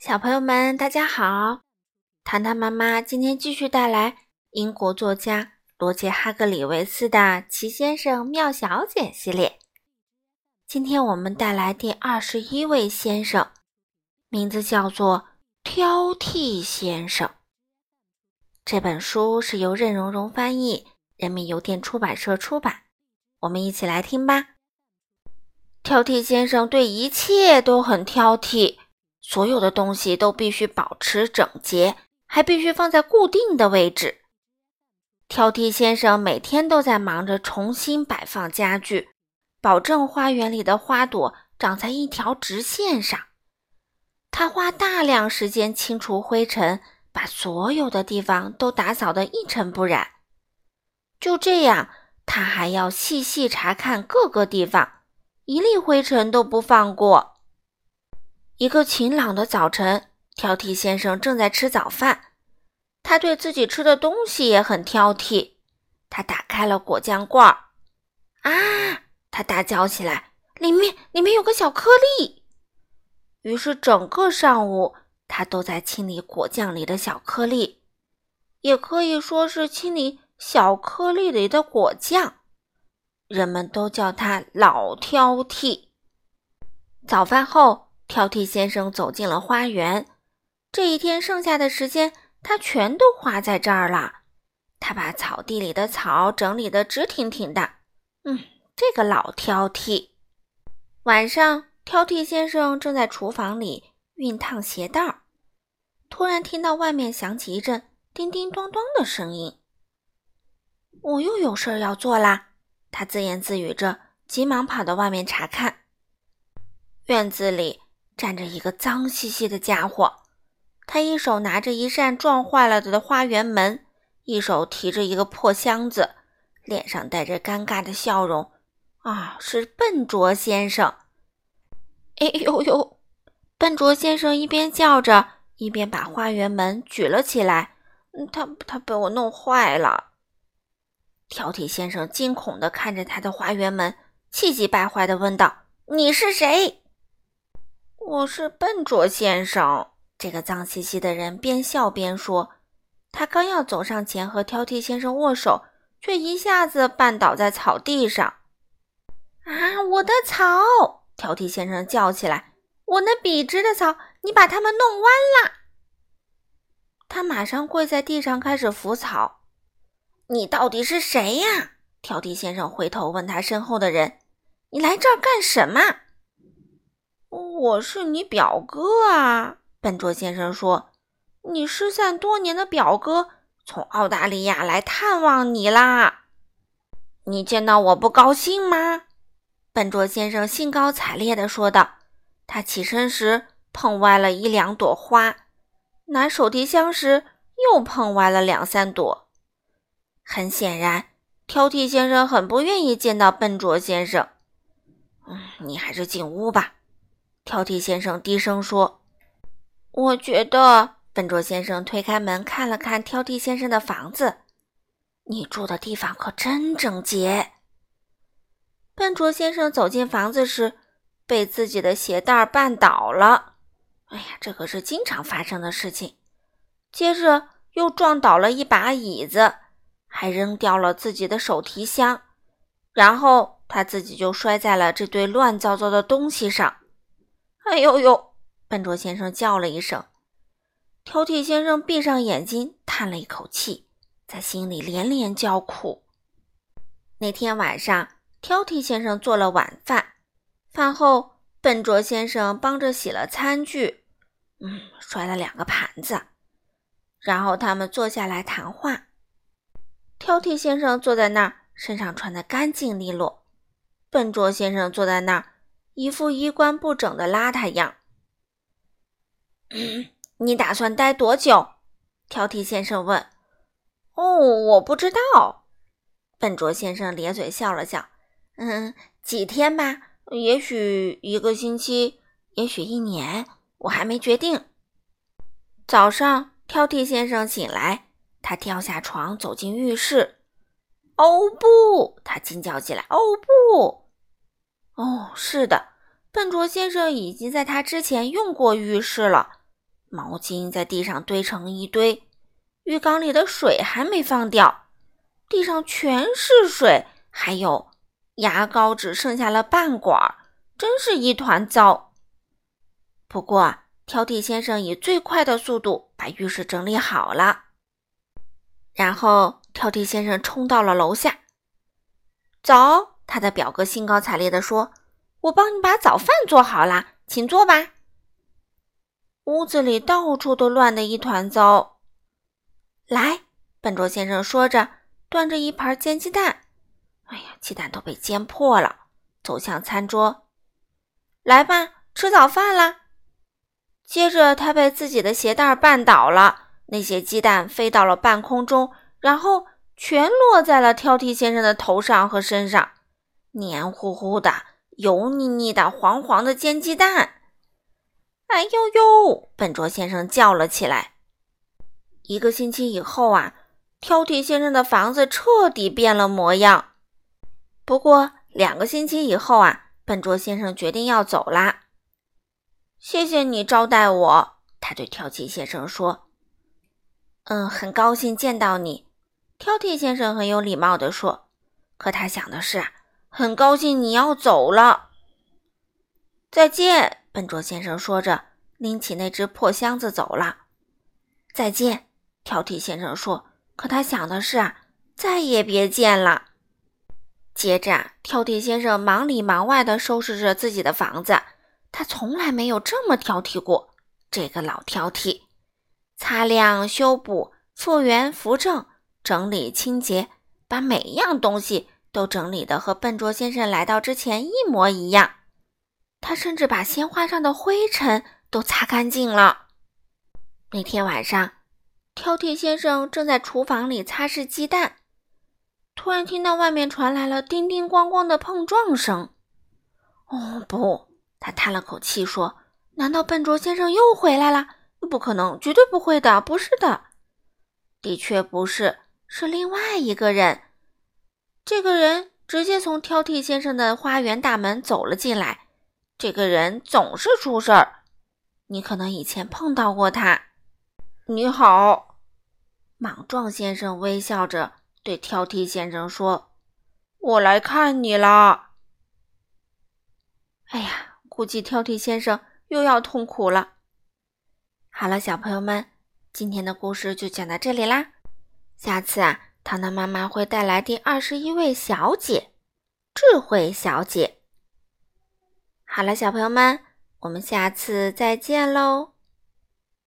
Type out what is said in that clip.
小朋友们，大家好！糖糖妈妈今天继续带来英国作家罗杰·哈格里维斯的《奇先生妙小姐》系列。今天我们带来第二十一位先生，名字叫做挑剔先生。这本书是由任溶溶翻译，人民邮电出版社出版。我们一起来听吧。挑剔先生对一切都很挑剔。所有的东西都必须保持整洁，还必须放在固定的位置。挑剔先生每天都在忙着重新摆放家具，保证花园里的花朵长在一条直线上。他花大量时间清除灰尘，把所有的地方都打扫得一尘不染。就这样，他还要细细查看各个地方，一粒灰尘都不放过。一个晴朗的早晨，挑剔先生正在吃早饭。他对自己吃的东西也很挑剔。他打开了果酱罐儿，啊！他大叫起来：“里面，里面有个小颗粒！”于是整个上午，他都在清理果酱里的小颗粒，也可以说是清理小颗粒里的果酱。人们都叫他老挑剔。早饭后。挑剔先生走进了花园。这一天剩下的时间，他全都花在这儿了。他把草地里的草整理得直挺挺的。嗯，这个老挑剔。晚上，挑剔先生正在厨房里熨烫鞋带儿，突然听到外面响起一阵叮叮咚咚的声音。我又有事儿要做啦！他自言自语着，急忙跑到外面查看。院子里。站着一个脏兮兮的家伙，他一手拿着一扇撞坏了的花园门，一手提着一个破箱子，脸上带着尴尬的笑容。啊，是笨拙先生！哎呦呦！笨拙先生一边叫着，一边把花园门举了起来。他他被我弄坏了！挑剔先生惊恐地看着他的花园门，气急败坏地问道：“你是谁？”我是笨拙先生。这个脏兮兮的人边笑边说：“他刚要走上前和挑剔先生握手，却一下子绊倒在草地上。”啊，我的草！挑剔先生叫起来：“我那笔直的草，你把它们弄弯了！”他马上跪在地上开始扶草。“你到底是谁呀？”挑剔先生回头问他身后的人：“你来这儿干什么？”我是你表哥啊，笨拙先生说：“你失散多年的表哥从澳大利亚来探望你啦。你见到我不高兴吗？”笨拙先生兴高采烈地说道。他起身时碰歪了一两朵花，拿手提箱时又碰歪了两三朵。很显然，挑剔先生很不愿意见到笨拙先生。嗯，你还是进屋吧。挑剔先生低声说：“我觉得。”笨拙先生推开门，看了看挑剔先生的房子。“你住的地方可真整洁。”笨拙先生走进房子时，被自己的鞋带绊倒了。哎呀，这可是经常发生的事情。接着又撞倒了一把椅子，还扔掉了自己的手提箱，然后他自己就摔在了这堆乱糟糟的东西上。哎呦呦！笨拙先生叫了一声。挑剔先生闭上眼睛，叹了一口气，在心里连连叫苦。那天晚上，挑剔先生做了晚饭，饭后，笨拙先生帮着洗了餐具，嗯，摔了两个盘子。然后他们坐下来谈话。挑剔先生坐在那儿，身上穿得干净利落；笨拙先生坐在那儿。一副衣冠不整的邋遢样。你打算待多久？挑剔先生问。哦，我不知道。笨拙先生咧嘴笑了笑。嗯，几天吧，也许一个星期，也许一年，我还没决定。早上，挑剔先生醒来，他跳下床，走进浴室。哦不！他惊叫起来。哦不！哦，是的，笨拙先生已经在他之前用过浴室了。毛巾在地上堆成一堆，浴缸里的水还没放掉，地上全是水，还有牙膏只剩下了半管，真是一团糟。不过，挑剔先生以最快的速度把浴室整理好了，然后挑剔先生冲到了楼下。走，他的表哥兴高采烈地说：“我帮你把早饭做好了，请坐吧。”屋子里到处都乱得一团糟。来，笨拙先生说着，端着一盘煎鸡蛋。哎呀，鸡蛋都被煎破了。走向餐桌，来吧，吃早饭啦。接着，他被自己的鞋带绊倒了，那些鸡蛋飞到了半空中，然后全落在了挑剔先生的头上和身上，黏糊糊的、油腻腻的、黄黄的煎鸡蛋。哎呦呦！笨拙先生叫了起来。一个星期以后啊，挑剔先生的房子彻底变了模样。不过两个星期以后啊，笨拙先生决定要走啦。谢谢你招待我，他对挑剔先生说。嗯，很高兴见到你，挑剔先生很有礼貌地说。可他想的是，很高兴你要走了。再见。笨拙先生说着，拎起那只破箱子走了。再见，挑剔先生说。可他想的是啊，再也别见了。接着，挑剔先生忙里忙外地收拾着自己的房子。他从来没有这么挑剔过。这个老挑剔，擦亮、修补、复原、扶正、整理、清洁，把每一样东西都整理的和笨拙先生来到之前一模一样。他甚至把鲜花上的灰尘都擦干净了。那天晚上，挑剔先生正在厨房里擦拭鸡蛋，突然听到外面传来了叮叮咣咣的碰撞声。哦，不！他叹了口气说：“难道笨拙先生又回来了？不可能，绝对不会的，不是的，的确不是，是另外一个人。这个人直接从挑剔先生的花园大门走了进来。”这个人总是出事儿，你可能以前碰到过他。你好，莽撞先生微笑着对挑剔先生说：“我来看你了。”哎呀，估计挑剔先生又要痛苦了。好了，小朋友们，今天的故事就讲到这里啦。下次啊，糖糖妈妈会带来第二十一位小姐——智慧小姐。好了，小朋友们，我们下次再见喽。